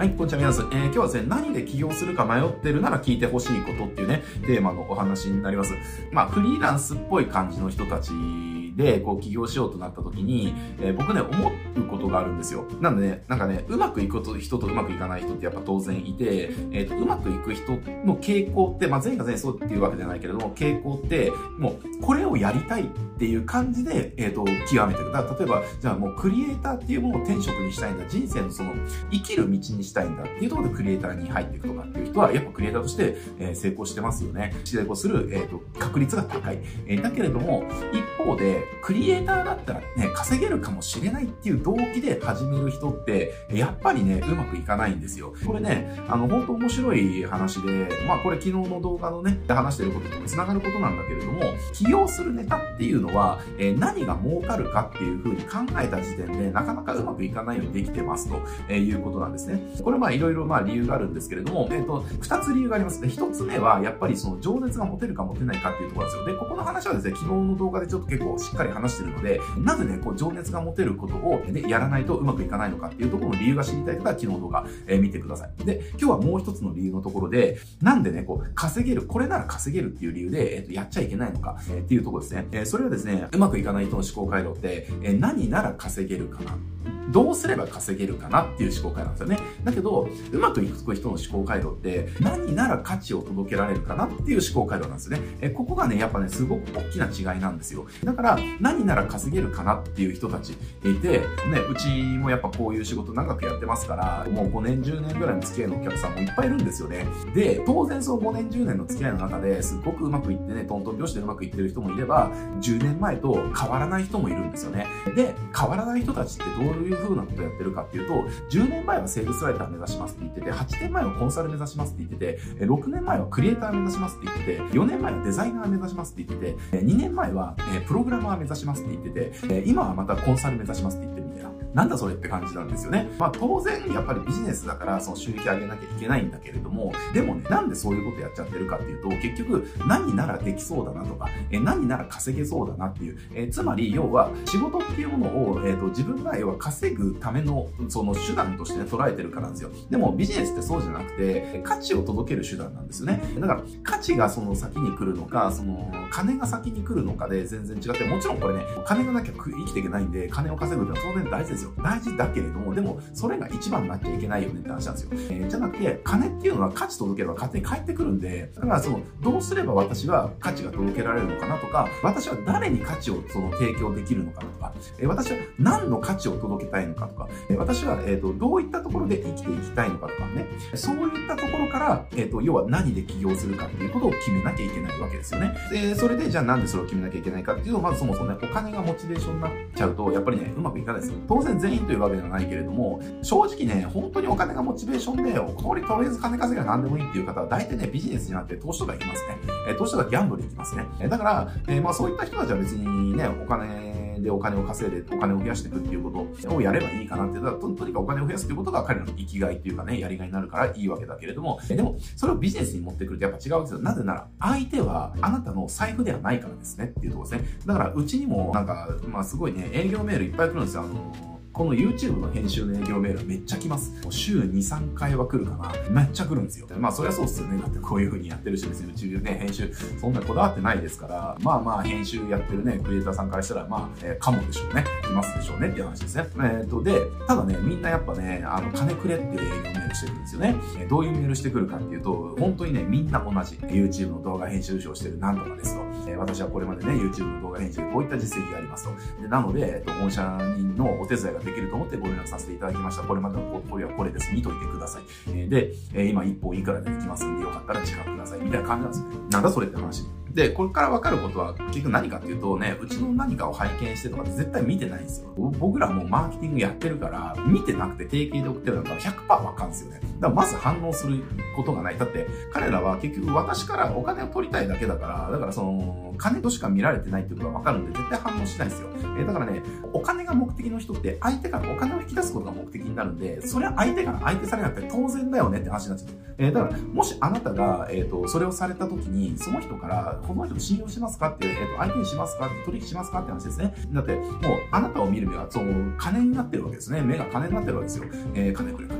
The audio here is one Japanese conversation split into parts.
はい、こんにちは、皆さん。えー、今日はですね、何で起業するか迷ってるなら聞いてほしいことっていうね、テーマのお話になります。まあ、フリーランスっぽい感じの人たちで、こう起業しようとなった時に、えー、僕ね、思うことがあるんですよ。なんでね、なんかね、うまくいく人とうまくいかない人ってやっぱ当然いて、えっ、ー、と、うまくいく人の傾向って、まあ、全員が全員そうっていうわけじゃないけれども、傾向って、もう、これをやりたいっていう感じで、えっ、ー、と、極めてる。だから例えば、じゃあもうクリエイターっていうものを転職にしたいんだ。人生のその、生きる道にしたいんだっていうところでクリエイターに入っていくとかっていう人は、やっぱクリエイターとして、えー、成功してますよね。成功する、えっ、と、確率が高い。えだけれども、一方で、クリエイターだったらね、稼げるかもしれないっていう動機で始める人って、やっぱりね、うまくいかないんですよ。これね、あの、本当面白い話で、まあこれ昨日の動画のね、話してることと繋がることなんだけれども、起業するネタっていうのは、えー、何が儲かるかっていう風に考えた時点で、なかなかうまくいかないようにできてますと、えいうことなんですね。これまあいろいろまあ理由があるんですけれども、えっ、ー、と、二つ理由があります。一つ目は、やっぱりその情熱が持てるか持てないかっていうところですよ。で、ここの話はですね、昨日の動画でちょっと結構しっかり話してるので、なぜね、こう情熱が持てることを、ね、やらないとうまくいかないのかっていうところの理由が知りたい方は昨日の動画、えー、見てください。で、今日はもう一つの理由のところで、なんでね、こう、稼げる、これなら稼げるっていう理由で、えっ、ー、と、やっちゃいけないのか、えー、っていうところですね。えー、それはですね、うまくいかない人の思考回路って、えー、何なら稼げるかな。どうすれば稼げるかなっていう思考回路なんですよね。だけど、うまくいく人の思考回路って、何なら価値を届けられるかなっていう思考回路なんですよね。えここがね、やっぱね、すごく大きな違いなんですよ。だから、何なら稼げるかなっていう人たちいて、ね、うちもやっぱこういう仕事長くやってますから、もう5年、10年ぐらいの付き合いのお客さんもいっぱいいるんですよね。で、当然その5年、10年の付き合いの中ですっごくうまくいってね、トントン拍子でうまくいってる人もいれば、10年前と変わらない人もいるんですよね。で、変わらない人たちってどうういう風なことやってるかっていうと、10年前はセールスライター目指しますって言ってて、8年前はコンサル目指しますって言ってて、6年前はクリエイター目指しますって言ってて、4年前はデザイナー目指しますって言ってて、2年前はプログラマー目指しますって言ってて、今はまたコンサル目指しますって言ってるみたいな。なんだそれって感じなんですよね。まあ当然やっぱりビジネスだからその収益上げなきゃいけないんだけれども、でもね、なんでそういうことやっちゃってるかっていうと、結局何ならできそうだなとか、え何なら稼げそうだなっていう、えつまり要は仕事っていうものを、えーと、自分が要は稼ぐためのその手段としてね、捉えてるからなんですよ。でもビジネスってそうじゃなくて、価値を届ける手段なんですよね。だから価値がその先に来るのか、その金が先に来るのかで全然違って、もちろんこれね、金がなきゃ生きていけないんで、金を稼ぐってのは当然大事ですよ。大事だけれども、でもそれが一番になっちゃいけないよねって話なんですよ。えー、じゃなくて、金っていうのは価値届ければ勝手に返ってくるんで、だからその、どうすれば私は価値が届けられるのかなとか、私は誰に価値をその提供できるのかなとか、えー、私は何の価値を届け届けたいのかとか、私は、えっ、と、どういったところで生きていきたいのかとかね、そういったところから、えっ、と、要は何で起業するかっていうことを決めなきゃいけないわけですよね。で、それで、じゃあなんでそれを決めなきゃいけないかっていうと、まずそもそもね、お金がモチベーションになっちゃうと、やっぱりね、うまくいかないですよ。当然全員というわけではないけれども、正直ね、本当にお金がモチベーションで、これとりあえず金稼ぎは何でもいいっていう方は、大体ね、ビジネスになって投資とか行きますね。え投資とかギャンブル行きますね。だから、えまあそういった人たちは別にね、お金でお金を稼いでお金を増やしていくっていうことをやればいいかなって。だととにかくお金を増やすっていうことが彼の生きがいっていうかね、やりがいになるからいいわけだけれども、でも、それをビジネスに持ってくるとやっぱ違うわけですよ。なぜなら、相手はあなたの財布ではないからですねっていうところですね。だから、うちにもなんか、まあすごいね、営業メールいっぱい来るんですよ。あのこの YouTube の編集の営業メールはめっちゃ来ます。もう週2、3回は来るかな。めっちゃ来るんですよ。まあそりゃそうっすよね。だってこういう風にやってるしですね、うちね、編集そんなこだわってないですから、まあまあ編集やってるね、クリエイターさんからしたら、まあ、えー、かもでしょうね。来ますでしょうねっていう話ですね。えっ、と、で、ただね、みんなやっぱね、あの、金くれっていう営業メールしてるんですよね。えー、どういうメールしてくるかっていうと、本当にね、みんな同じ。YouTube の動画編集賞してる何とかですと。えー、私はこれまでね、YouTube の動画編集でこういった実績がありますと。でなので、えっと、御社人のお手伝いができると思ってご連絡させていただきました。これまでのポートフォリオはこれです。見といてください。えで、え今一本いくらでできますんで、よかったら時間ください。みたいな感じなんですよ。なんだそれって話。で、これから分かることは結局何かっていうとね、うちの何かを拝見してとかって絶対見てないんですよ。僕らもうマーケティングやってるから、見てなくて定型で送ってるんだから100%分かるんですよね。だからまず反応することがない。だって彼らは結局私からお金を取りたいだけだから、だからその、金としか見られてないってことが分かるんで絶対反応しないですよ。えー、だからね、お金が目的の人って相手からお金を引き出すことが目的になるんで、それは相手から相手されなくて当然だよねって話になっちゃう。えー、だからもしあなたが、えっ、ー、と、それをされた時に、その人から、この人信用しますかって、えっ、と、相手にしますかって取引しますかって話ですね。だって、もう、あなたを見る目は、その、金になってるわけですね。目が金になってるわけですよ。え金くれ、金くれ、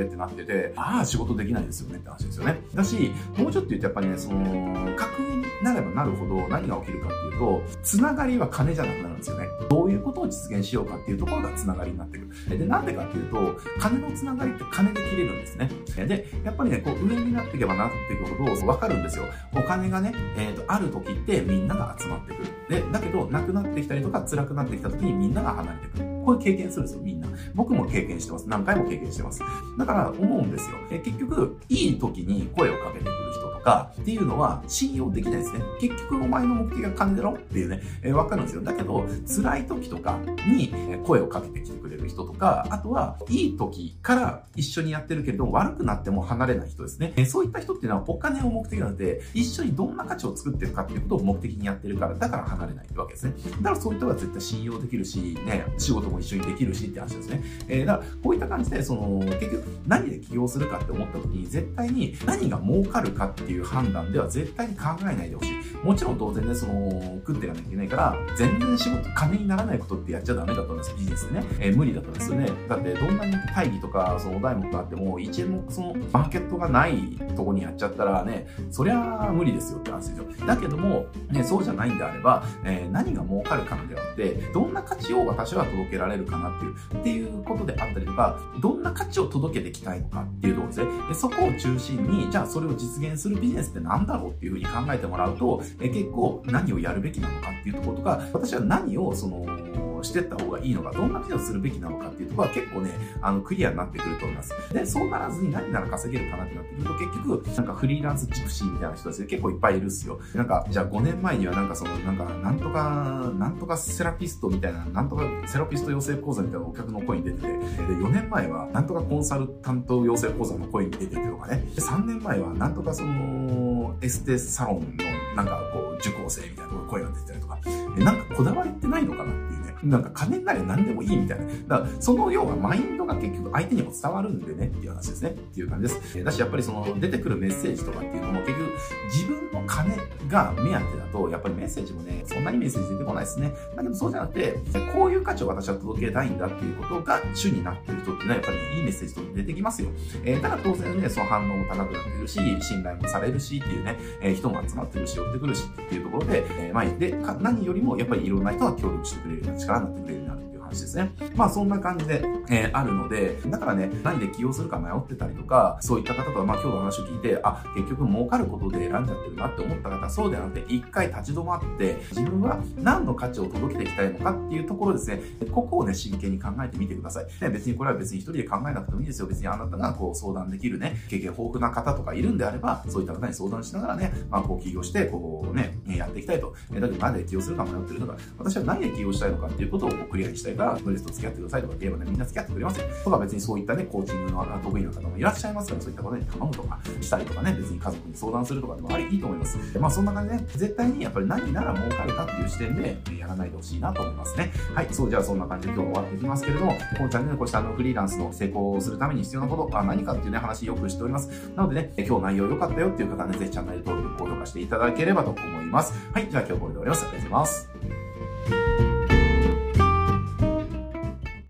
れ、ってなってて、ああ、仕事できないですよねって話ですよね。だし、もうちょっと言うとやっぱりね、その、格上になればなるほど何が起きるかっていうと、つながりは金じゃなくなるんですよね。どういうことを実現しようかっていうところがつながりになってくる。で、なんでかっていうと、金のつながりって金で切れるんですね。で、やっぱりね、こう上になっていけばなっていくほどわかるんですよ。お金がね、えっ、ー、と、ある時ってみんなが集まってくる。で、だけど、なくなってきたりとか辛くなってきた時にみんなが離れてくる。こういう経験するんですよ、みんな。僕も経験してます。何回も経験してます。だから思うんですよ。え結局、いい時に声をかけてくる人かっていうのは信用できないですね。結局お前の目的が金だろっていうね、えー、わかるんですよ。だけど、辛い時とかに声をかけてきてくれる人とか、あとは、いい時から一緒にやってるけれど、悪くなっても離れない人ですね。えー、そういった人っていうのはお金を目的なので、一緒にどんな価値を作ってるかっていうことを目的にやってるから、だから離れないわけですね。だからそういった人は絶対信用できるし、ね、仕事も一緒にできるしって話ですね。えー、だからこういった感じで、その、結局何で起業するかって思った時に、絶対に何が儲かるかっていう判断では絶対に考えないでほしい。もちろん当然ね、その、食っていかなきゃいけないから、全然仕事、金にならないことってやっちゃダメだと思いますよ、ビジネスでね。えー、無理だったんですよね。だって、どんなに大義とか、そのお題目があっても、1円もその、マーケットがないとこにやっちゃったらね、そりゃ無理ですよって話ですよ。だけども、ね、そうじゃないんであれば、えー、何が儲かるかのであって、どんな価値を私は届けられるかなっていう、っていうことであったりとか、どんな価値を届けていきたいのかっていうところですね。そこを中心に、じゃあそれを実現するビジネスって何だろうっていうふうに考えてもらうと、え結構何をやるべきなのかっていうところとか、私は何をその、してった方がいいのか、どんなビジネスをするべきなのかっていうところは結構ね、あの、クリアになってくると思います。で、そうならずに何なら稼げるかなってなってくると、結局、なんかフリーランスチプシーみたいな人たちで結構いっぱいいるっすよ。なんか、じゃあ5年前にはなんかその、なんか、なんとか、なんとかセラピストみたいな、なんとかセラピスト養成講座みたいなお客の声に出てて、で、4年前はなんとかコンサルタント養成講座の声に出ててとかね、3年前はなんとかその、エステサロンのなんかこう、受講生みたいな声が出てたりとか、え、なんかこだわりってないのかなっていうね。なんか金になり何でもいいみたいな。だから、その要はマインドが結局相手にも伝わるんでねっていう話ですね。っていう感じです。だし、やっぱりその出てくるメッセージとかっていうのも結局自分の金が目当てだと、やっぱりメッセージもね、そんなにメッセージ出てこないですね。だけどそうじゃなくて、こういう価値を私は届けたいんだっていうことが主になってる人っていうのはやっぱりいいメッセージと出てきますよ。えー、だ当然ね、その反応も高くなってるし、信頼もされるしっていうね、えー、人も集まってるし、寄ってくるしっていうところで、えー、まあ、で、何よりもやっぱりいろんな人が協力してくれるような力になってくれるようになる。話ですね。まあそんな感じで、えー、あるので、だからね、何で起用するか迷ってたりとか、そういった方とは、まあ今日の話を聞いて、あ、結局儲かることで選んじゃってるなって思った方、そうではなくて、一回立ち止まって、自分は何の価値を届けていきたいのかっていうところですね、ここをね、真剣に考えてみてください。ね、別にこれは別に一人で考えなくてもいいですよ。別にあなたがこう相談できるね、経験豊富な方とかいるんであれば、そういった方に相談しながらね、まあこう起業して、こうね、やっていきたいと。だけど何で起業するか迷ってるのか、私は何で起業したいのかっていうことをクリアにしたいから、ノリスと付き合ってくださいとかゲームでみんな付き合ってくれますよ。とか別にそういったね、コーチングの得意な方もいらっしゃいますから、そういったことに頼むとか、したりとかね、別に家族に相談するとかでもありいいと思います。まあそんな感じでね、絶対にやっぱり何なら儲かるかっていう視点でやらないでほしいなと思いますね。はい、そうじゃあそんな感じで今日は終わっていきますけれども、このチャンネルこうしたあのフリーランスの成功をするために必要なことは何かっていうね、話よくしております。なのでね、今日内容良かったよっていう方はね、ぜひチャンネル登録、高評価していただければと思います。はい、じゃあ今日これで終わります。ありがとうございます。